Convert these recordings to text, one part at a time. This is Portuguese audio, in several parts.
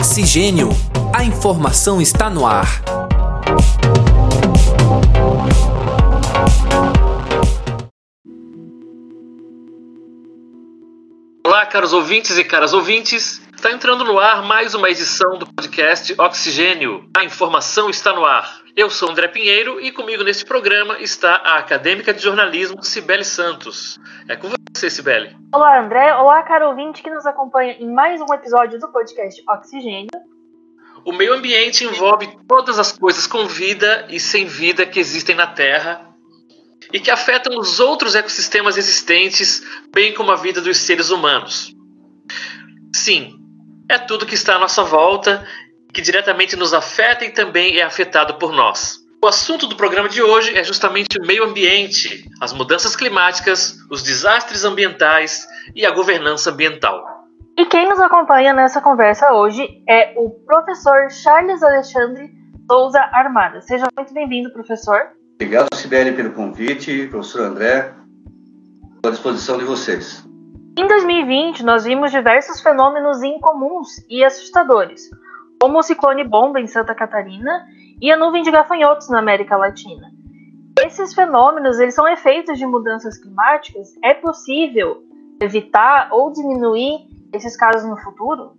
Oxigênio. A informação está no ar. Olá, caros ouvintes e caras ouvintes. Está entrando no ar mais uma edição do podcast Oxigênio. A informação está no ar. Eu sou André Pinheiro e comigo neste programa está a acadêmica de jornalismo Cibele Santos. É com você, Cibele. Olá, André. Olá, caro ouvinte que nos acompanha em mais um episódio do podcast Oxigênio. O meio ambiente envolve todas as coisas com vida e sem vida que existem na Terra e que afetam os outros ecossistemas existentes, bem como a vida dos seres humanos. Sim, é tudo que está à nossa volta, que diretamente nos afeta e também é afetado por nós. O assunto do programa de hoje é justamente o meio ambiente, as mudanças climáticas, os desastres ambientais e a governança ambiental. E quem nos acompanha nessa conversa hoje é o professor Charles Alexandre Souza Armada. Seja muito bem-vindo, professor. Obrigado, Sibeli, pelo convite, professor André. Estou à disposição de vocês. Em 2020, nós vimos diversos fenômenos incomuns e assustadores, como o ciclone bomba em Santa Catarina e a nuvem de gafanhotos na América Latina. Esses fenômenos eles são efeitos de mudanças climáticas. É possível evitar ou diminuir esses casos no futuro?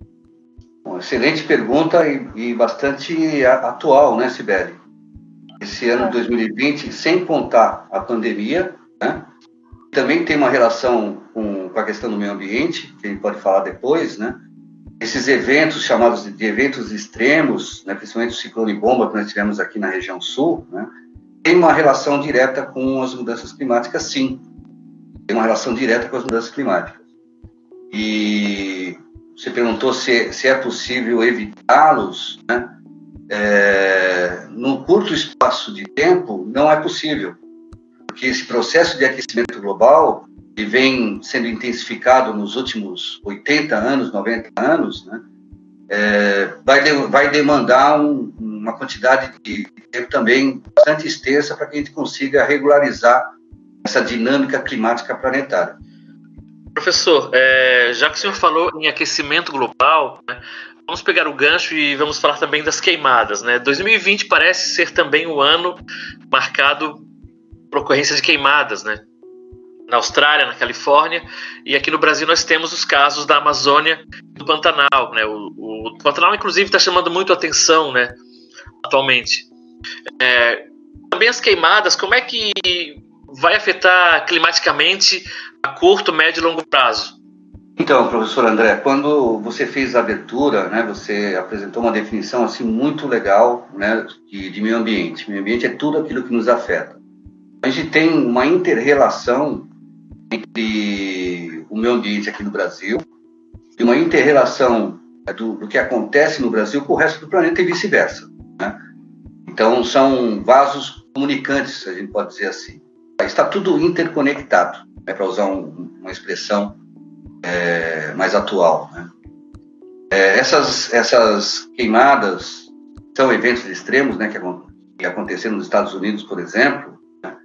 Bom, excelente pergunta e, e, bastante atual, né, Sibeli? Esse ano de 2020, sem contar a pandemia, né? Também tem uma relação com, com a questão do meio ambiente, que a gente pode falar depois, né? Esses eventos chamados de eventos extremos, né, principalmente o ciclone bomba que nós tivemos aqui na região sul, né, tem uma relação direta com as mudanças climáticas, sim. Tem uma relação direta com as mudanças climáticas. E você perguntou se, se é possível evitá-los, né? É, num curto espaço de tempo, não é possível, porque esse processo de aquecimento global que vem sendo intensificado nos últimos 80 anos, 90 anos, né, é, vai, de, vai demandar um, uma quantidade de tempo também bastante extensa para que a gente consiga regularizar essa dinâmica climática planetária. Professor, é, já que o senhor falou em aquecimento global, né, vamos pegar o gancho e vamos falar também das queimadas. Né? 2020 parece ser também o ano marcado por ocorrência de queimadas, né? Na Austrália, na Califórnia, e aqui no Brasil nós temos os casos da Amazônia e do Pantanal. Né? O, o Pantanal, inclusive, está chamando muito atenção né, atualmente. É, também as queimadas, como é que vai afetar climaticamente a curto, médio e longo prazo? Então, professor André, quando você fez a abertura, né, você apresentou uma definição assim muito legal, né, de, de meio ambiente. Meio ambiente é tudo aquilo que nos afeta. A gente tem uma interrelação entre o meio ambiente aqui no Brasil e uma interrelação né, do, do, que acontece no Brasil com o resto do planeta e vice-versa. Né? Então, são vasos comunicantes, a gente pode dizer assim. Está tudo interconectado, né, para usar um, uma expressão é, mais atual. Né? É, essas, essas queimadas são eventos extremos né, que, que aconteceram nos Estados Unidos, por exemplo, né,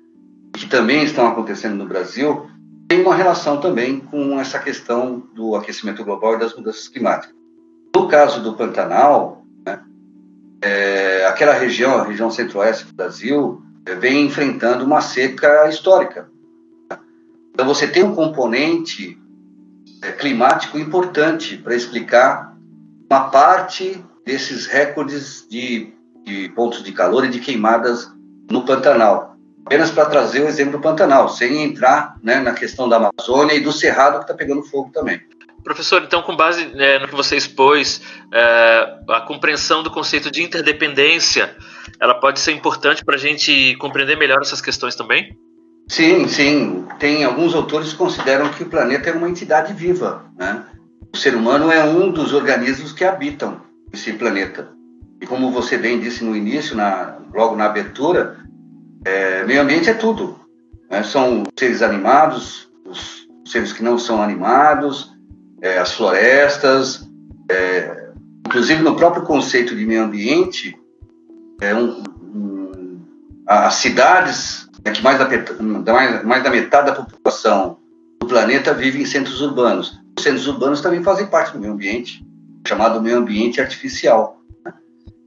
que também estão acontecendo no Brasil, tem uma relação também com essa questão do aquecimento global e das mudanças climáticas. No caso do Pantanal, né, é, aquela região, a região centro-oeste do Brasil, é, vem enfrentando uma seca histórica. Então você tem um componente é, climático importante para explicar uma parte desses recordes de, de pontos de calor e de queimadas no Pantanal apenas para trazer o exemplo do Pantanal, sem entrar né, na questão da Amazônia e do Cerrado que está pegando fogo também. Professor, então, com base né, no que você expôs, é, a compreensão do conceito de interdependência, ela pode ser importante para a gente compreender melhor essas questões também? Sim, sim. Tem alguns autores que consideram que o planeta é uma entidade viva. Né? O ser humano é um dos organismos que habitam esse planeta. E como você bem disse no início, na, logo na abertura, é, meio ambiente é tudo. Né? São seres animados, os seres que não são animados, é, as florestas, é, inclusive no próprio conceito de meio ambiente, é um, um, as cidades, é que mais da, mais, mais da metade da população do planeta vive em centros urbanos. Os centros urbanos também fazem parte do meio ambiente. chamado meio ambiente artificial. Né?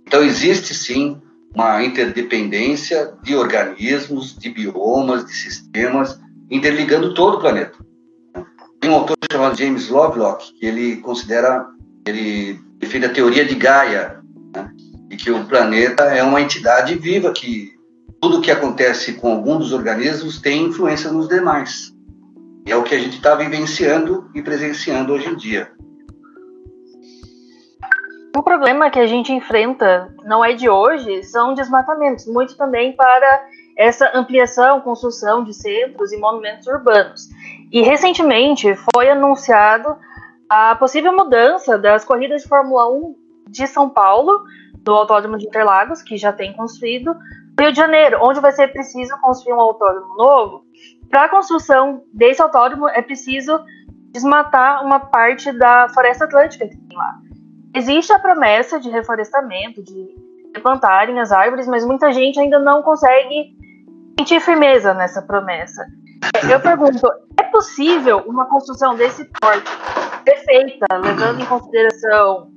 Então, existe sim uma interdependência de organismos, de biomas, de sistemas, interligando todo o planeta. Tem um autor chamado James Lovelock, que ele considera, ele defende a teoria de Gaia, né? e que o planeta é uma entidade viva, que tudo que acontece com algum dos organismos tem influência nos demais. E é o que a gente está vivenciando e presenciando hoje em dia. O problema que a gente enfrenta não é de hoje, são desmatamentos, muito também para essa ampliação, construção de centros e monumentos urbanos. E recentemente foi anunciado a possível mudança das corridas de Fórmula 1 de São Paulo, do Autódromo de Interlagos, que já tem construído, Rio de Janeiro, onde vai ser preciso construir um autódromo novo. Para a construção desse autódromo é preciso desmatar uma parte da floresta atlântica que tem lá. Existe a promessa de reflorestamento, de replantarem as árvores, mas muita gente ainda não consegue sentir firmeza nessa promessa. Eu pergunto, é possível uma construção desse porte ser feita, levando em consideração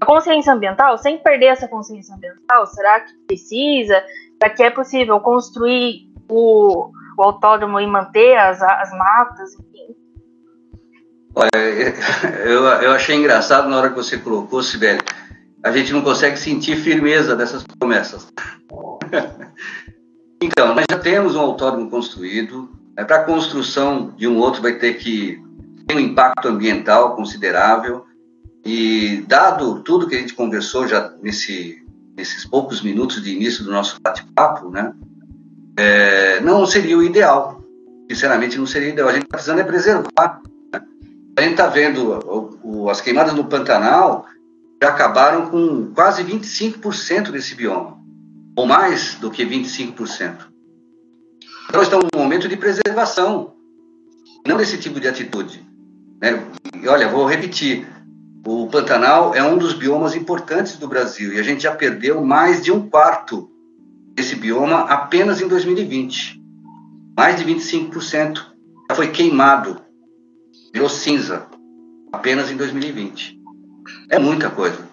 a consciência ambiental, sem perder essa consciência ambiental? Será que precisa? Será que é possível construir o, o autódromo e manter as, as matas, enfim? Olha, eu, eu achei engraçado na hora que você colocou, Sibeli, a gente não consegue sentir firmeza dessas promessas. Então, nós já temos um autódromo construído. Né? Para a construção de um outro vai ter que ter um impacto ambiental considerável. E dado tudo que a gente conversou já nesse, nesses poucos minutos de início do nosso bate-papo, né? É, não seria o ideal. Sinceramente, não seria o ideal. A gente está precisando é preservar a gente está vendo o, o, as queimadas no Pantanal já acabaram com quase 25% desse bioma, ou mais do que 25%. Então, estamos num momento de preservação, não desse tipo de atitude. Né? E olha, vou repetir: o Pantanal é um dos biomas importantes do Brasil e a gente já perdeu mais de um quarto desse bioma apenas em 2020. Mais de 25% já foi queimado virou cinza apenas em 2020. É muita coisa.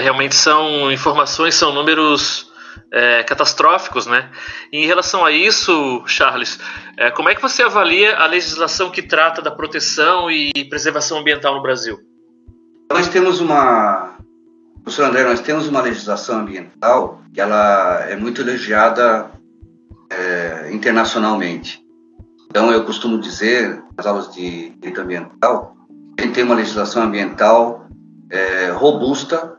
Realmente são informações, são números é, catastróficos, né? E em relação a isso, Charles, é, como é que você avalia a legislação que trata da proteção e preservação ambiental no Brasil? Nós temos uma, professor André, nós temos uma legislação ambiental que ela é muito elogiada é, internacionalmente. Então, eu costumo dizer, nas aulas de direito ambiental, gente tem uma legislação ambiental é, robusta,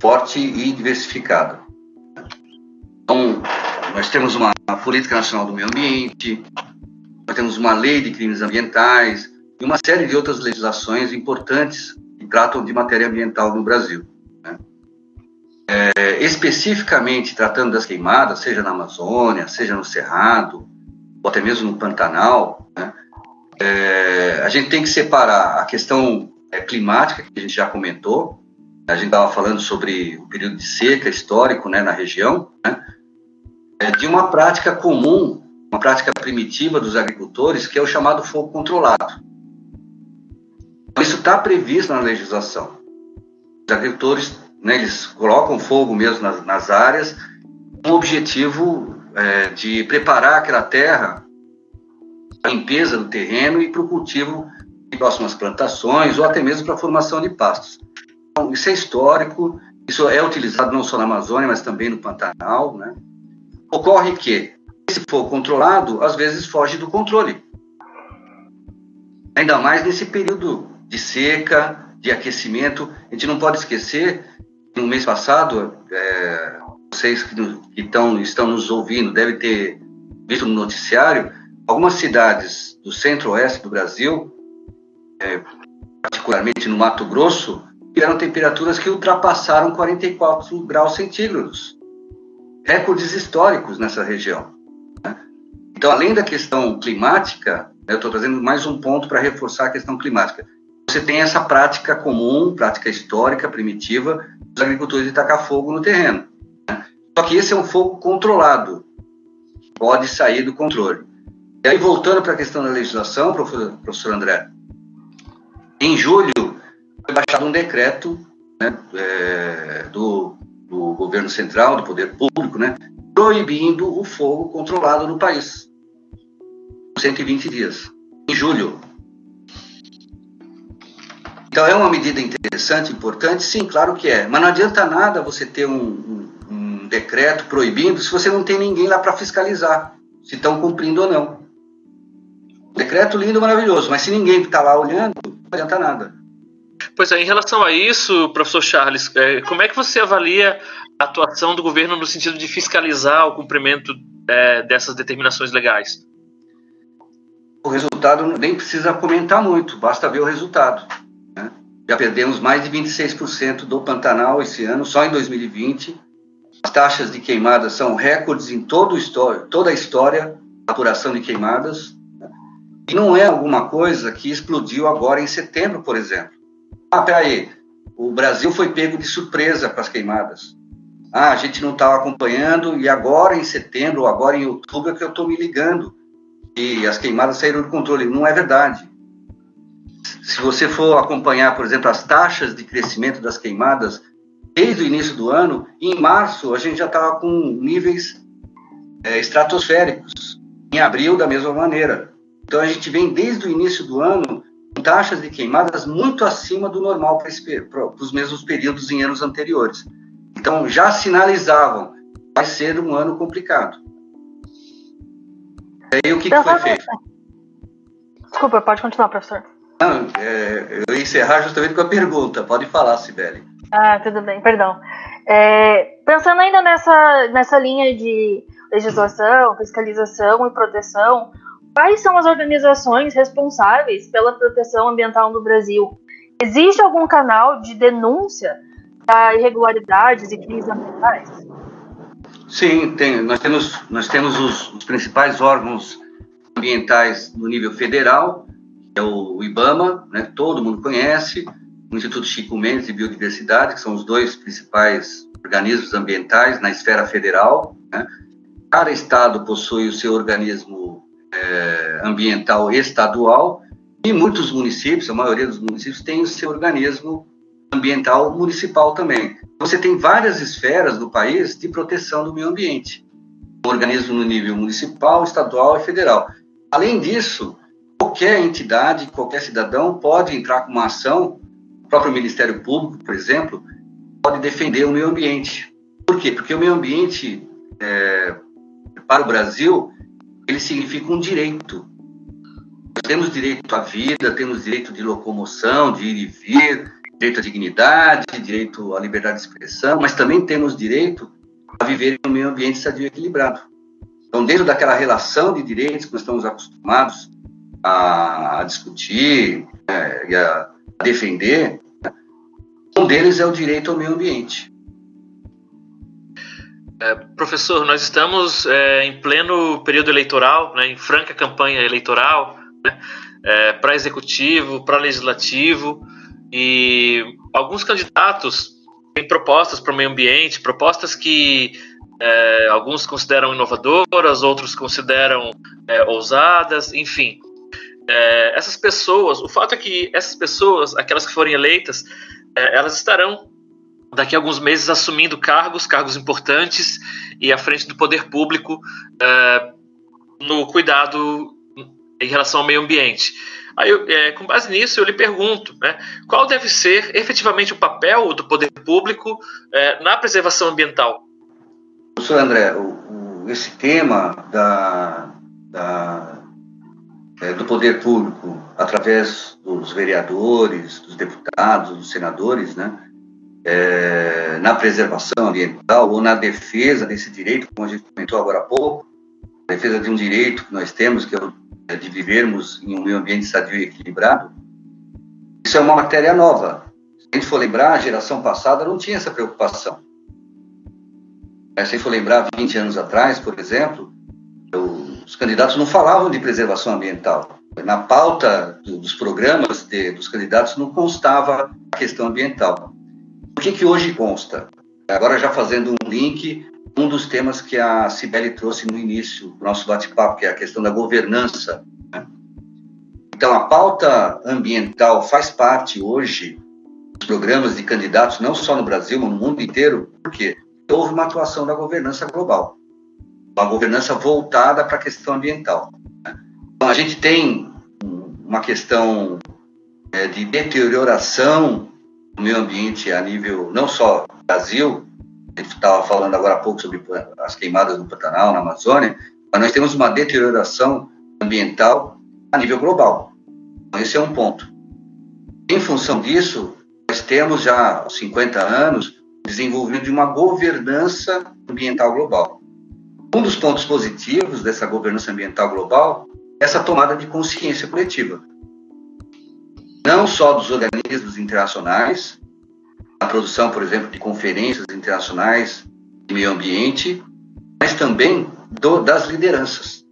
forte e diversificada. Então, nós temos uma, uma política nacional do meio ambiente, nós temos uma lei de crimes ambientais e uma série de outras legislações importantes que tratam de matéria ambiental no Brasil. Né? É, especificamente tratando das queimadas, seja na Amazônia, seja no Cerrado, ou até mesmo no Pantanal, né? é, a gente tem que separar a questão é, climática, que a gente já comentou, a gente estava falando sobre o período de seca histórico né, na região, né? é, de uma prática comum, uma prática primitiva dos agricultores, que é o chamado fogo controlado. Isso está previsto na legislação. Os agricultores, né, eles colocam fogo mesmo nas, nas áreas, com o objetivo é, de preparar aquela terra para a limpeza do terreno e para o cultivo de próximas plantações ou até mesmo para a formação de pastos. Então, isso é histórico, isso é utilizado não só na Amazônia, mas também no Pantanal. Né? Ocorre que, se for controlado, às vezes foge do controle. Ainda mais nesse período de seca, de aquecimento. A gente não pode esquecer que no mês passado, é, vocês que, que estão, estão nos ouvindo devem ter visto no noticiário, algumas cidades do centro-oeste do Brasil, é, particularmente no Mato Grosso, tiveram temperaturas que ultrapassaram 44 graus centígrados. Recordes históricos nessa região. Né? Então, além da questão climática, eu estou trazendo mais um ponto para reforçar a questão climática. Você tem essa prática comum, prática histórica, primitiva, dos agricultores de tacar fogo no terreno. Só que esse é um fogo controlado, pode sair do controle. E aí, voltando para a questão da legislação, professor, professor André, em julho, foi baixado um decreto né, é, do, do governo central, do poder público, né, proibindo o fogo controlado no país. 120 dias, em julho. Então é uma medida interessante, importante? Sim, claro que é. Mas não adianta nada você ter um, um, decreto proibindo se você não tem ninguém lá para fiscalizar se estão cumprindo ou não. Decreto lindo, maravilhoso, mas se ninguém está lá olhando, não adianta nada. Pois é, em relação a isso, professor Charles, é, como é que você avalia a atuação do governo no sentido de fiscalizar o cumprimento é, dessas determinações legais? O resultado nem precisa comentar muito, basta ver o resultado. Né? Já perdemos mais de 26% do Pantanal esse ano, só em 2020. As taxas de queimadas são recordes em todo história, toda a história da apuração de queimadas. Né? E não é alguma coisa que explodiu agora em setembro, por exemplo. Ah, peraí, o Brasil foi pego de surpresa com as queimadas. Ah, a gente não estava acompanhando e agora em setembro ou agora em outubro é que eu estou me ligando e as queimadas saíram do controle. Não é verdade. Se você for acompanhar, por exemplo, as taxas de crescimento das queimadas desde o início do ano, em março a gente já estava com níveis é, estratosféricos. Em abril, da mesma maneira. Então a gente vem desde o início do ano taxas de queimadas muito acima do normal para os mesmos períodos em anos anteriores. Então, já sinalizavam, vai ser um ano complicado. E aí, o que, que foi feito? Desculpa, pode continuar, professor. Não, é, eu ia encerrar justamente com a pergunta. Pode falar, Sibeli. Ah, tudo bem, perdão. É, pensando ainda nessa, nessa linha de legislação, fiscalização e proteção, Quais são as organizações responsáveis pela proteção ambiental no Brasil? Existe algum canal de denúncia da irregularidades e crimes ambientais? Sim, tem. Nós temos, nós temos os, os principais órgãos ambientais no nível federal, que é o IBAMA, né, todo mundo conhece, Instituto Chico Mendes de Biodiversidade, que são os dois principais organismos ambientais na esfera federal. Né. Cada estado possui o seu organismo é, ambiental estadual e muitos municípios, a maioria dos municípios, tem o seu organismo ambiental municipal também. Você tem várias esferas do país de proteção do meio ambiente, um organismo no nível municipal, estadual e federal. Além disso, qualquer entidade, qualquer cidadão pode entrar com uma ação, próprio Ministério Público, por exemplo, pode defender o meio ambiente. Por quê? Porque o meio ambiente, é, para o Brasil, ele significa um direito. Nós temos direito à vida, temos direito de locomoção, de ir e vir, direito à dignidade, direito à liberdade de expressão, mas também temos direito a viver em um meio ambiente sadio e equilibrado. Então, dentro daquela relação de direitos que nós estamos acostumados a, discutir é, e a defender, um deles é o direito ao meio ambiente. É, professor, nós estamos é, em pleno período eleitoral, né, em franca campanha eleitoral, né, é, para executivo, para legislativo, e alguns candidatos têm propostas para o meio ambiente, propostas que é, alguns consideram inovadoras, outros consideram é, ousadas, enfim. É, essas pessoas, o fato é que essas pessoas, aquelas que forem eleitas, elas estarão daqui a alguns meses assumindo cargos, cargos importantes e à frente do poder público uh, no cuidado em relação ao meio ambiente. Aí, é, com base nisso, eu lhe pergunto, né, qual deve ser efetivamente o papel do poder público é, na preservação ambiental? Professor André, o, o, esse tema da, da, é, do poder público, através dos vereadores, dos deputados, dos senadores, né, é, na preservação ambiental ou na defesa desse direito, como a gente comentou agora há pouco, defesa de um direito que nós temos, que é de vivermos em um meio ambiente sadio e equilibrado, isso é uma matéria nova. Se a gente for lembrar, a geração passada não tinha essa preocupação. Se a gente for lembrar, 20 anos atrás, por exemplo, os candidatos não falavam de preservação ambiental. Na pauta dos programas de, dos candidatos não constava a questão ambiental. O que, que hoje consta? Agora já fazendo um link, um dos temas que a Cibele trouxe no início do nosso bate-papo, que é a questão da governança. Né? Então, a pauta ambiental faz parte hoje programas de candidatos, não só no Brasil, mas no mundo inteiro, porque houve uma atuação da governança global, uma governança voltada para a questão ambiental. Né? Então, a gente tem uma questão é, de deterioração do meio ambiente a nível não só Brasil, a gente estava falando agora há pouco sobre as queimadas no Pantanal, na Amazônia, mas nós temos uma deterioração ambiental a nível global. Então, esse é um ponto. Em função disso, nós temos já há 50 anos desenvolvimento de uma governança ambiental global. Um dos pontos positivos dessa governança ambiental global é essa tomada de consciência coletiva. Não só dos organismos internacionais, a produção, por exemplo, de conferências internacionais de meio ambiente, mas também do, das lideranças.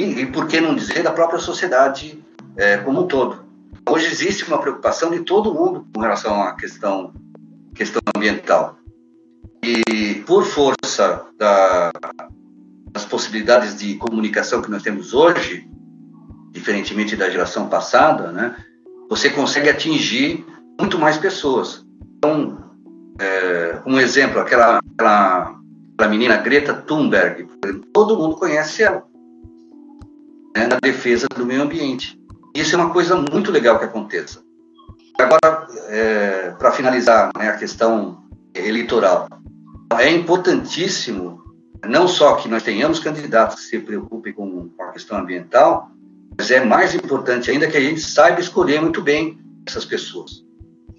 E, e, por que não dizer da própria sociedade é, como um todo. Hoje existe uma preocupação de todo mundo com relação à questão, questão ambiental. E por força da, das possibilidades de comunicação que nós temos hoje, diferentemente da geração passada, né, você consegue atingir muito mais pessoas. Então, é, um exemplo, aquela, aquela, aquela menina Greta Thunberg, todo mundo conhece ela, né, na defesa do meio ambiente. Isso é uma coisa muito legal que aconteça. Agora, é, para finalizar né, a questão eleitoral, é importantíssimo não só que nós tenhamos candidatos que se preocupem com a questão ambiental, mas é mais importante ainda que a gente saiba escolher muito bem essas pessoas.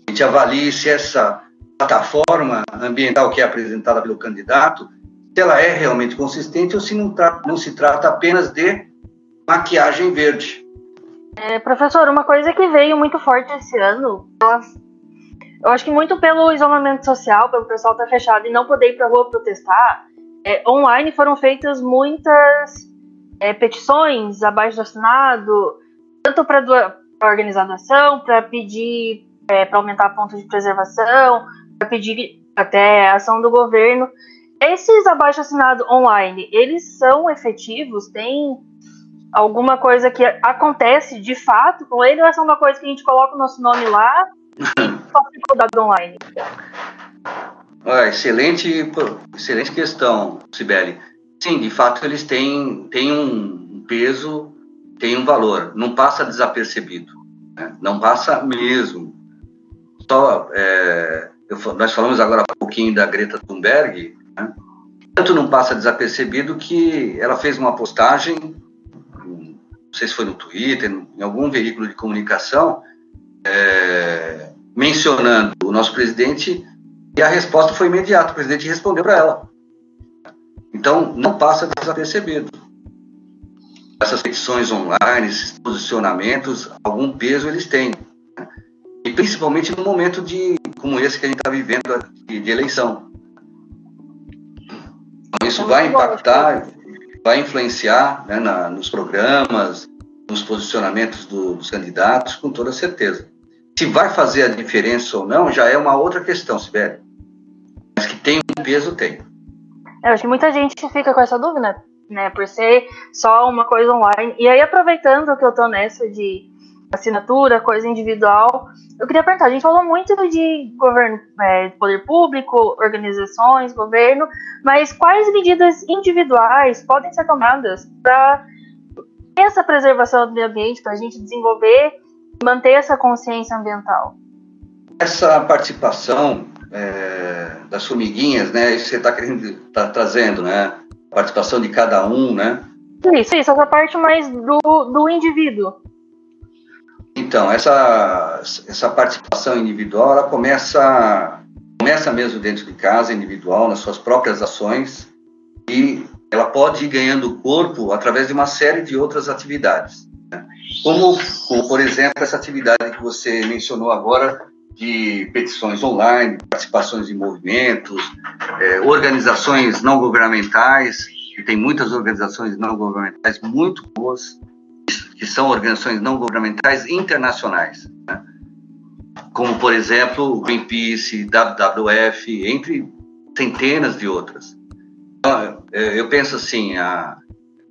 A gente avalie se essa plataforma ambiental que é apresentada pelo candidato, se ela é realmente consistente ou se não, não se trata apenas de maquiagem verde. É, professor, uma coisa que veio muito forte esse ano, eu acho que muito pelo isolamento social, pelo pessoal estar fechado e não poder ir para a rua protestar, é, online foram feitas muitas é, petições abaixo do assinado, tanto para organizar nação, para pedir é, para aumentar pontos de preservação, para pedir até ação do governo. Esses abaixo assinados online, eles são efetivos? Tem alguma coisa que acontece de fato com ele ou é só uma coisa que a gente coloca o nosso nome lá só ficou dado online? Ah, excelente, excelente questão, Sibeli. Sim, de fato eles têm, têm um peso, têm um valor, não passa desapercebido, né? não passa mesmo. Só, é, eu, nós falamos agora um pouquinho da Greta Thunberg, né? tanto não passa desapercebido que ela fez uma postagem não sei se foi no Twitter, em algum veículo de comunicação, é, mencionando o nosso presidente e a resposta foi imediata. O presidente respondeu para ela. Então, não passa desapercebido. Essas petições online, esses posicionamentos, algum peso eles têm. Né? E principalmente no momento de, como esse que a gente está vivendo de, de eleição. Então, isso vai impactar vai influenciar né, na, nos programas, nos posicionamentos do, dos candidatos, com toda certeza. Se vai fazer a diferença ou não, já é uma outra questão, Sibeli. Mas que tem um peso, tem. Eu acho que muita gente fica com essa dúvida, né? Por ser só uma coisa online. E aí, aproveitando que eu tô nessa de assinatura, coisa individual, eu queria perguntar, a gente falou muito de governo, é, poder público, organizações, governo, mas quais medidas individuais podem ser tomadas para essa preservação do meio ambiente, para a gente desenvolver manter essa consciência ambiental? Essa participação é, das formiguinhas, né, isso que você está tá trazendo, né, a participação de cada um, né? Isso, isso, essa parte mais do, do indivíduo. Então, essa, essa participação individual, ela começa, começa mesmo dentro de casa, individual, nas suas próprias ações, e ela pode ir ganhando corpo através de uma série de outras atividades. Né? Como, como, por exemplo, essa atividade que você mencionou agora, de petições online, participações em movimentos, é, organizações não governamentais, e tem muitas organizações não governamentais muito boas, que são organizações não governamentais internacionais, né? como, por exemplo, Greenpeace, WWF, entre centenas de outras. Então, é, eu penso assim, a,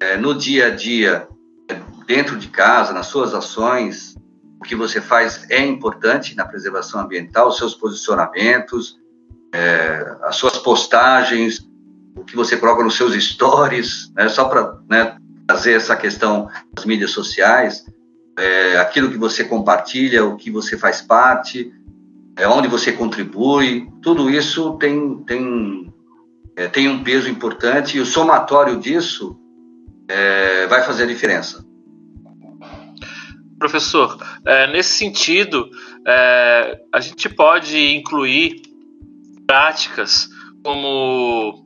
é, no dia a dia, dentro de casa, nas suas ações, o que você faz é importante na preservação ambiental, os seus posicionamentos, é, as suas postagens, o que você coloca nos seus stories, né, só para né, trazer essa questão das mídias sociais, é, aquilo que você compartilha, o que você faz parte, é, onde você contribui, tudo isso tem, tem, é, tem um peso importante e o somatório disso é, vai fazer a diferença. Professor, é, nesse sentido, é, a gente pode incluir práticas como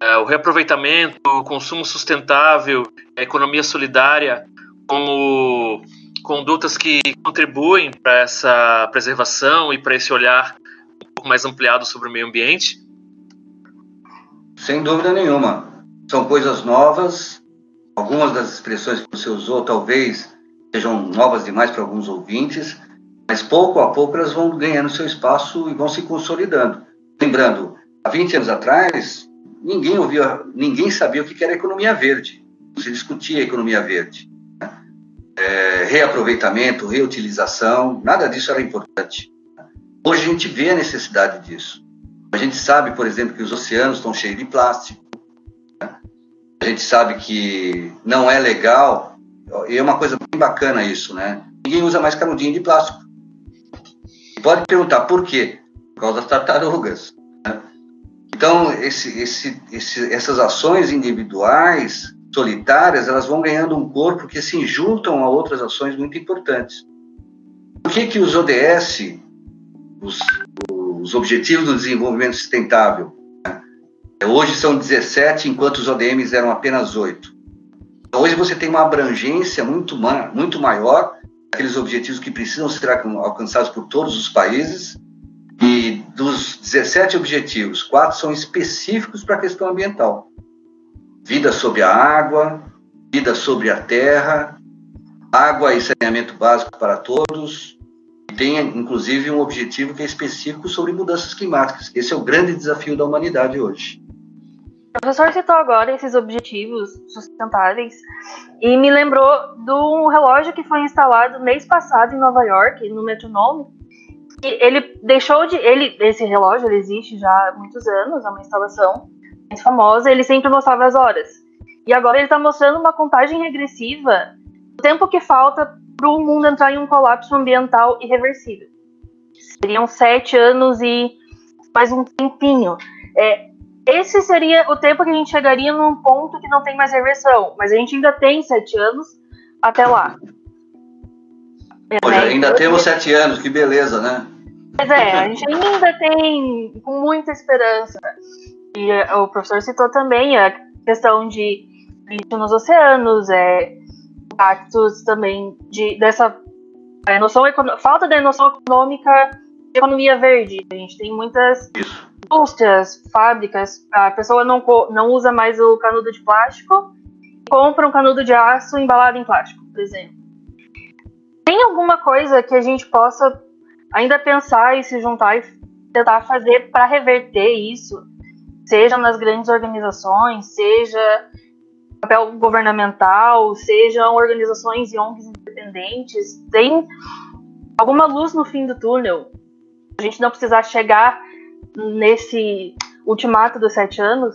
é, o reaproveitamento, o consumo sustentável, a economia solidária, como condutas que contribuem para essa preservação e para esse olhar um pouco mais ampliado sobre o meio ambiente? Sem dúvida nenhuma. São coisas novas. Algumas das expressões que você usou talvez sejam novas demais para alguns ouvintes, mas pouco a pouco elas vão ganhando seu espaço e vão se consolidando. Lembrando, há 20 anos atrás, ninguém ouvia, ninguém sabia o que era economia verde. Se discutia economia verde. Né? É, reaproveitamento, reutilização, nada disso era importante. Hoje a gente vê a necessidade disso. A gente sabe, por exemplo, que os oceanos estão cheios de plástico. Né? A gente sabe que não é legal, e é uma coisa bem bacana isso, né? Ninguém usa mais canudinho de plástico. Pode perguntar por quê? Por causa das tartarugas. Né? Então, esse, esse, esse, essas ações individuais, solitárias, elas vão ganhando um corpo que se juntam a outras ações muito importantes. Por que, que os ODS, os, os Objetivos do Desenvolvimento Sustentável, né? hoje são 17, enquanto os ODMs eram apenas 8? Hoje você tem uma abrangência muito, muito maior aqueles objetivos que precisam ser alcançados por todos os países. E dos 17 objetivos, quatro são específicos para a questão ambiental: vida sobre a água, vida sobre a terra, água e saneamento básico para todos. E tem, inclusive, um objetivo que é específico sobre mudanças climáticas. Esse é o grande desafio da humanidade hoje. O professor citou agora esses objetivos sustentáveis e me lembrou um relógio que foi instalado mês passado em Nova York, no metronome. Ele deixou de. Ele, esse relógio ele existe já há muitos anos, é uma instalação muito famosa, ele sempre mostrava as horas. E agora ele está mostrando uma contagem regressiva do tempo que falta para o mundo entrar em um colapso ambiental irreversível. Seriam sete anos e mais um tempinho. É, esse seria o tempo que a gente chegaria num ponto que não tem mais reversão. Mas a gente ainda tem sete anos até lá. Pois, é, ainda temos sete anos, que beleza, né? Pois é, a gente ainda tem com muita esperança. E eh, o professor citou também a questão de lixo nos oceanos, é, impactos também de, dessa é, noção, falta da noção econômica de economia verde. A gente tem muitas Isso indústrias, fábricas, a pessoa não, não usa mais o canudo de plástico compra um canudo de aço embalado em plástico, por exemplo. Tem alguma coisa que a gente possa ainda pensar e se juntar e tentar fazer para reverter isso, seja nas grandes organizações, seja papel governamental, sejam organizações e ONGs independentes, tem alguma luz no fim do túnel. A gente não precisar chegar nesse ultimato dos sete anos?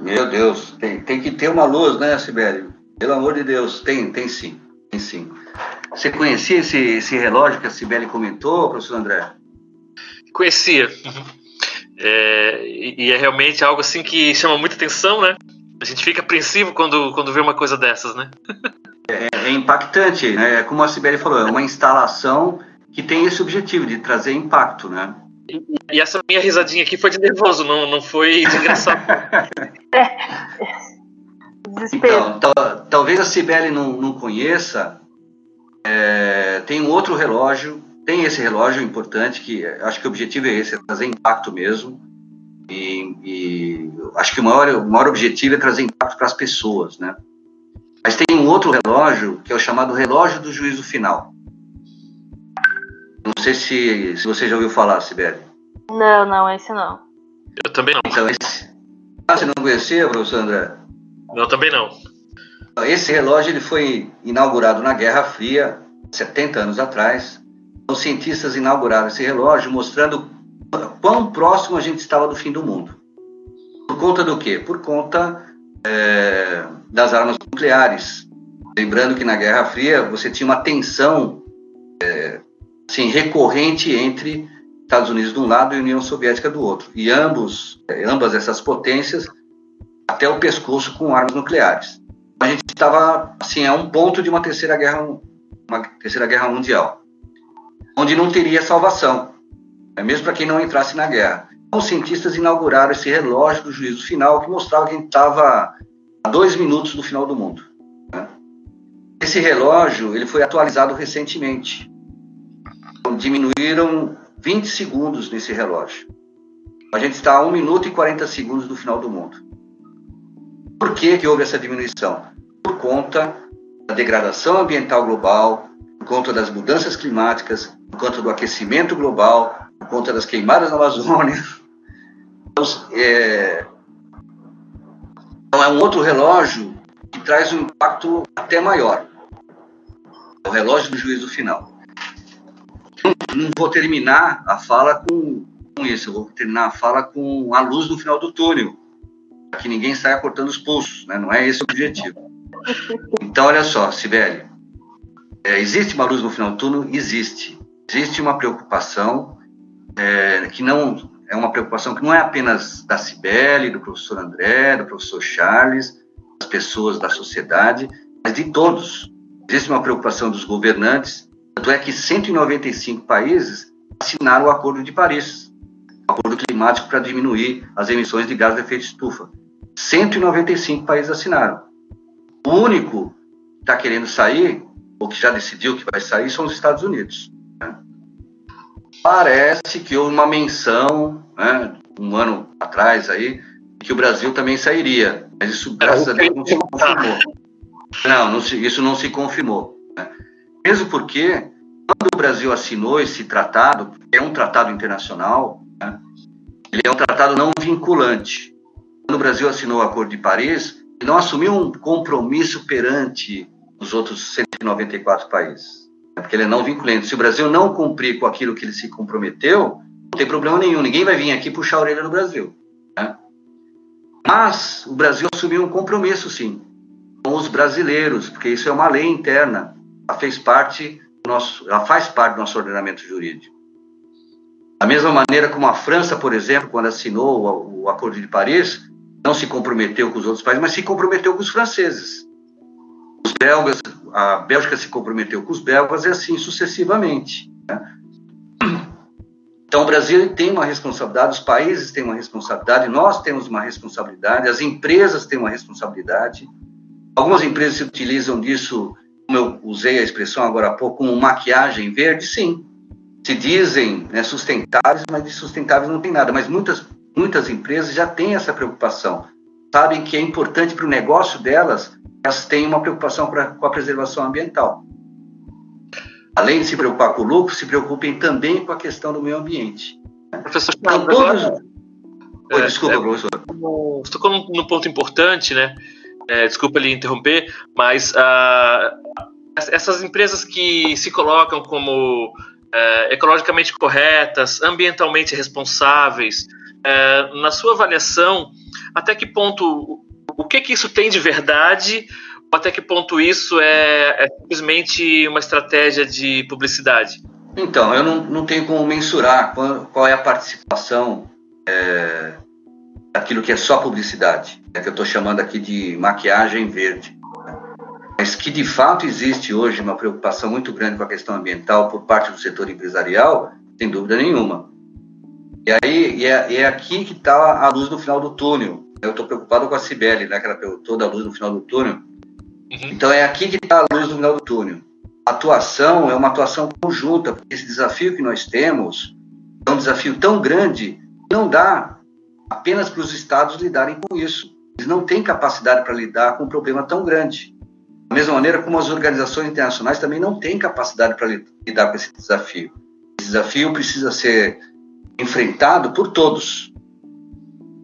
Meu Deus, tem, tem que ter uma luz, né, Sibélio? Pelo amor de Deus, tem, tem sim, tem sim. Você conhecia esse, esse relógio que a Sibeli comentou, professor André? Conhecia. É, e é realmente algo assim que chama muita atenção, né? A gente fica apreensivo quando, quando vê uma coisa dessas, né? é, é impactante, né? Como a Sibeli falou, é uma instalação que tem esse objetivo de trazer impacto, né? E essa minha risadinha aqui foi de nervoso, não, não foi de engraçado. então, talvez a Cibele não, não conheça. É, tem um outro relógio, tem esse relógio importante, que acho que o objetivo é esse, é trazer impacto mesmo. E, e acho que o maior, o maior objetivo é trazer impacto para as pessoas, né? Mas tem um outro relógio, que é o chamado relógio do juízo final. Não sei se, se você já ouviu falar, Sibeli. Não, não, esse não. Eu também não. Então, esse... Ah, você não conhecia, professor André? Não, também não. Esse relógio ele foi inaugurado na Guerra Fria 70 anos atrás, os cientistas inauguraram esse relógio mostrando quão próximo a gente estava do fim do mundo. Por conta do quê? Por conta é, das armas nucleares. Lembrando que na Guerra Fria você tinha uma tensão é, assim, recorrente entre Estados Unidos de um lado e União Soviética do outro. E ambos, é, ambas essas potências até o pescoço com armas nucleares. A gente estava assim a um ponto de uma terceira guerra, uma terceira guerra mundial, onde não teria salvação, né, mesmo para quem não entrasse na guerra. Então, os cientistas inauguraram esse relógio do juízo final que mostrava que a gente estava a dois minutos do final do mundo. Né? Esse relógio ele foi atualizado recentemente. Diminuíram 20 segundos nesse relógio. A gente está a 1 minuto e 40 segundos do final do mundo. Por que, que houve essa diminuição? Por conta da degradação ambiental global, por conta das mudanças climáticas, por conta do aquecimento global, por conta das queimadas na Amazônia. Então, é, então, é um outro relógio que traz um impacto até maior. É o relógio do juízo final. Não vou terminar a fala com, com isso, eu vou terminar a fala com a luz no final do túnel, para que ninguém saia cortando os pulsos, né? não é esse o objetivo. Então, olha só, Sibeli, é, existe uma luz no final do túnel? Existe. Existe uma preocupação é, que não é uma preocupação que não é apenas da Cibele, do professor André, do professor Charles, das pessoas da sociedade, mas de todos. Existe uma preocupação dos governantes, tanto é que 195 países assinaram o Acordo de Paris, o Acordo Climático para diminuir as emissões de gás de efeito estufa. 195 países assinaram. O único que está querendo sair, ou que já decidiu que vai sair, são os Estados Unidos. Né? Parece que houve uma menção, né, um ano atrás aí, que o Brasil também sairia, mas isso, graças a Deus, não se confirmou. Não, não se, isso não se confirmou. Né? Mesmo porque, quando o Brasil assinou esse tratado, que é um tratado internacional, né, ele é um tratado não vinculante. Quando o Brasil assinou o Acordo de Paris, ele não assumiu um compromisso perante os outros 194 países porque ele é não vinculante. Se o Brasil não cumprir com aquilo que ele se comprometeu, não tem problema nenhum. Ninguém vai vir aqui puxar a orelha do Brasil. Né? Mas o Brasil assumiu um compromisso, sim, com os brasileiros, porque isso é uma lei interna. Ela fez parte nosso, ela faz parte do nosso ordenamento jurídico. Da mesma maneira como a França, por exemplo, quando assinou o, o Acordo de Paris, não se comprometeu com os outros países, mas se comprometeu com os franceses. Os belgas a Bélgica se comprometeu com os belgas e assim sucessivamente. Né? Então, o Brasil tem uma responsabilidade, os países têm uma responsabilidade, nós temos uma responsabilidade, as empresas têm uma responsabilidade. Algumas empresas se utilizam disso, como eu usei a expressão agora há pouco, como maquiagem verde, sim. Se dizem né, sustentáveis, mas de sustentáveis não tem nada. Mas muitas, muitas empresas já têm essa preocupação. Sabem que é importante para o negócio delas elas têm uma preocupação pra, com a preservação ambiental. Além de se preocupar com o lucro, se preocupem também com a questão do meio ambiente. Professor então, todos... agora, Oi, é, desculpa, é, professor. Você tocou num ponto importante, né? É, desculpa lhe interromper, mas ah, essas empresas que se colocam como é, ecologicamente corretas, ambientalmente responsáveis, é, na sua avaliação, até que ponto o que, que isso tem de verdade, ou até que ponto isso é, é simplesmente uma estratégia de publicidade? Então, eu não, não tenho como mensurar qual, qual é a participação é, daquilo que é só publicidade, é que eu estou chamando aqui de maquiagem verde. Mas que de fato existe hoje uma preocupação muito grande com a questão ambiental por parte do setor empresarial, sem dúvida nenhuma. E aí e é, é aqui que está a luz no final do túnel. Eu estou preocupado com a Cibele, né, que ela perguntou da luz no final do túnel. Uhum. Então é aqui que está a luz no final do túnel. A atuação é uma atuação conjunta, porque esse desafio que nós temos é um desafio tão grande que não dá apenas para os estados lidarem com isso. Eles não têm capacidade para lidar com um problema tão grande. Da mesma maneira como as organizações internacionais também não têm capacidade para lidar com esse desafio. Esse desafio precisa ser enfrentado por todos,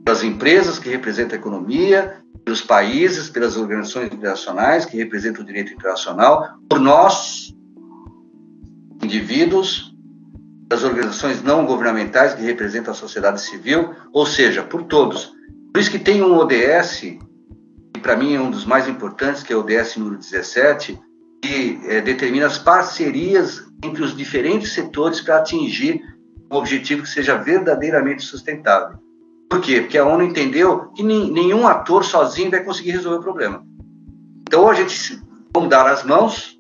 pelas empresas que representam a economia, pelos países, pelas organizações internacionais que representam o direito internacional, por nós, indivíduos, das organizações não governamentais que representam a sociedade civil, ou seja, por todos. Por isso que tem um ODS, que para mim é um dos mais importantes, que é o ODS número 17, que é, determina as parcerias entre os diferentes setores para atingir um objetivo que seja verdadeiramente sustentável. Por quê? Porque a ONU entendeu que nenhum ator sozinho vai conseguir resolver o problema. Então a gente vamos dar as mãos,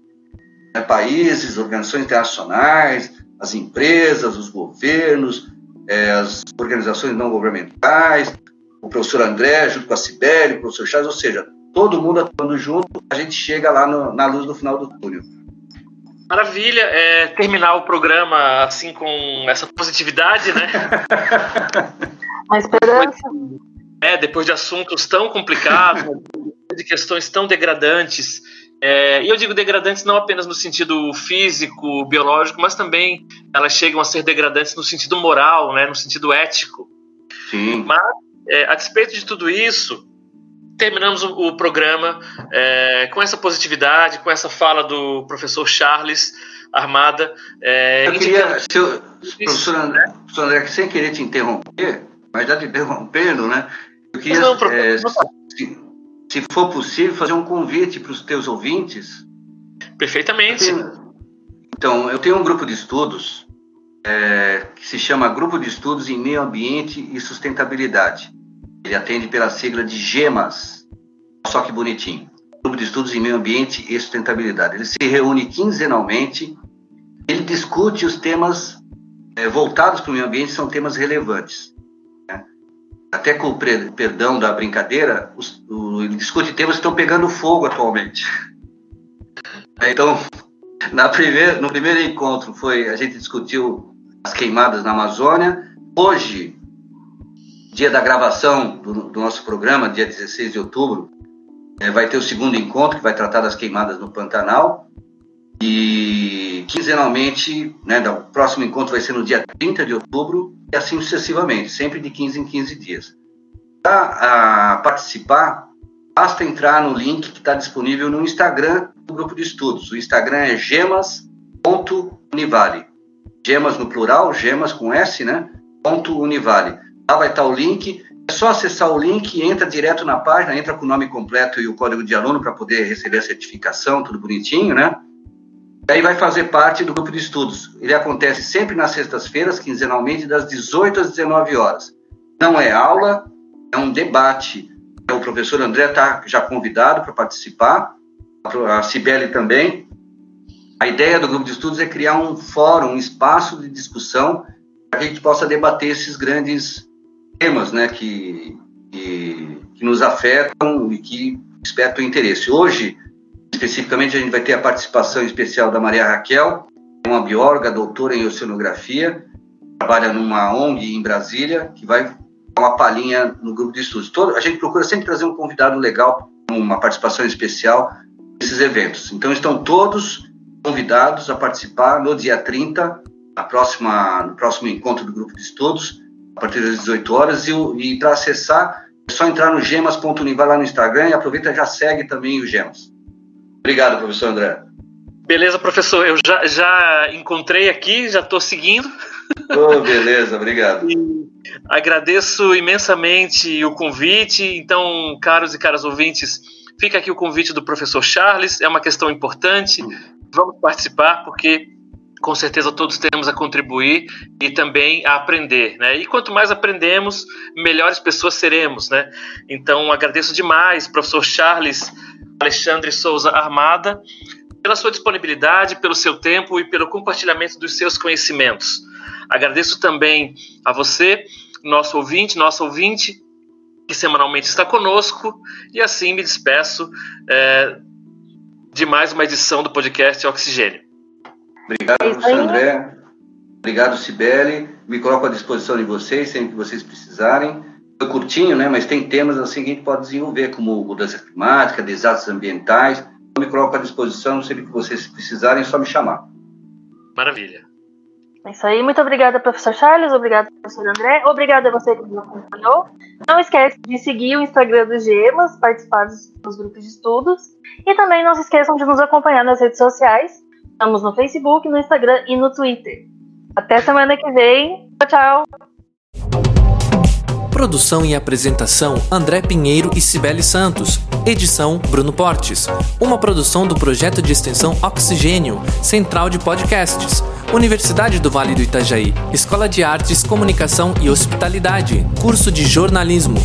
né, países, organizações internacionais, as empresas, os governos, é, as organizações não governamentais, o professor André junto com a Sibeli, o professor Charles, ou seja, todo mundo atuando junto, a gente chega lá no, na luz no final do túnel. Maravilha, é, terminar o programa assim com essa positividade, né? A esperança. É, depois de assuntos tão complicados, de questões tão degradantes. É, e eu digo degradantes não apenas no sentido físico, biológico, mas também elas chegam a ser degradantes no sentido moral, né, no sentido ético. Sim. Mas, é, a despeito de tudo isso, terminamos o, o programa é, com essa positividade, com essa fala do professor Charles Armada. É, eu queria, se eu, professor, André, professor André, sem querer te interromper, mas já te interrompendo, né? Eu queria, não, é, se, se, for possível, fazer um convite para os teus ouvintes. Perfeitamente. então, eu tenho um grupo de estudos é, que se chama Grupo de Estudos em Meio Ambiente e Sustentabilidade. Ele atende pela sigla de GEMAS. Só que bonitinho. Grupo de Estudos em Meio Ambiente e Sustentabilidade. Ele se reúne quinzenalmente. Ele discute os temas é, voltados para o meio ambiente, são temas relevantes. Até com o perdão da brincadeira, os, o, discute temas estão pegando fogo atualmente. Então, na no primeiro encontro foi a gente discutiu as queimadas na Amazônia. Hoje dia da gravação do, do nosso programa, dia 16 de outubro, é, vai ter o segundo encontro, que vai tratar das queimadas no Pantanal. E quinzenalmente, né, o próximo encontro vai ser no dia 30 de outubro, e assim sucessivamente, sempre de 15 em 15 dias. Para participar, basta entrar no link que está disponível no Instagram do grupo de estudos. O Instagram é gemas.univale. Gemas no plural, gemas com S, né? Ponto Univale. Lá vai estar o link. É só acessar o link, entra direto na página, entra com o nome completo e o código de aluno para poder receber a certificação, tudo bonitinho, né? E aí vai fazer parte do grupo de estudos. Ele acontece sempre nas sextas-feiras, quinzenalmente, das 18 às 19 horas. Não é aula, é um debate. O professor André está já convidado para participar, a Cibele também. A ideia do grupo de estudos é criar um fórum, um espaço de discussão para que a gente possa debater esses grandes temas né, que, que, que nos afetam e que despertam interesse. Hoje, especificamente, a gente vai ter a participação especial da Maria Raquel, uma bióloga, doutora em oceanografia, trabalha numa ONG em Brasília, que vai dar uma palhinha no grupo de estudos. Todo, a gente procura sempre trazer um convidado legal, uma participação especial nesses eventos. Então, estão todos convidados a participar no dia 30, na próxima, no próximo encontro do grupo de estudos, a partir das 18 horas. E, e para acessar, é só entrar no gemas.uni, vai lá no Instagram e aproveita e já segue também o Gemas. Obrigado, professor André. Beleza, professor. Eu já, já encontrei aqui, já estou seguindo. Oh, beleza, obrigado. E agradeço imensamente o convite. Então, caros e caras ouvintes, fica aqui o convite do professor Charles. É uma questão importante. Vamos participar, porque com certeza todos temos a contribuir e também a aprender, né? E quanto mais aprendemos, melhores pessoas seremos, né? Então agradeço demais, professor Charles Alexandre Souza Armada, pela sua disponibilidade, pelo seu tempo e pelo compartilhamento dos seus conhecimentos. Agradeço também a você, nosso ouvinte, nosso ouvinte, que semanalmente está conosco, e assim me despeço é, de mais uma edição do podcast Oxigênio. Obrigado, professor André. Obrigado, Cibele. Me coloco à disposição de vocês, sempre que vocês precisarem. Foi curtinho, né? Mas tem temas assim que a gente pode desenvolver, como mudança climática, desastres ambientais. Eu me coloco à disposição, sempre que vocês precisarem, é só me chamar. Maravilha. É isso aí. Muito obrigada, professor Charles. Obrigado, professor André. Obrigada a você que nos acompanhou. Não esqueça de seguir o Instagram do Gemas, participar dos grupos de estudos. E também não se esqueçam de nos acompanhar nas redes sociais Estamos no Facebook, no Instagram e no Twitter. Até semana que vem. Tchau, tchau. Produção e apresentação André Pinheiro e Cibele Santos. Edição Bruno Portes. Uma produção do projeto de extensão Oxigênio, Central de Podcasts. Universidade do Vale do Itajaí. Escola de Artes, Comunicação e Hospitalidade. Curso de Jornalismo.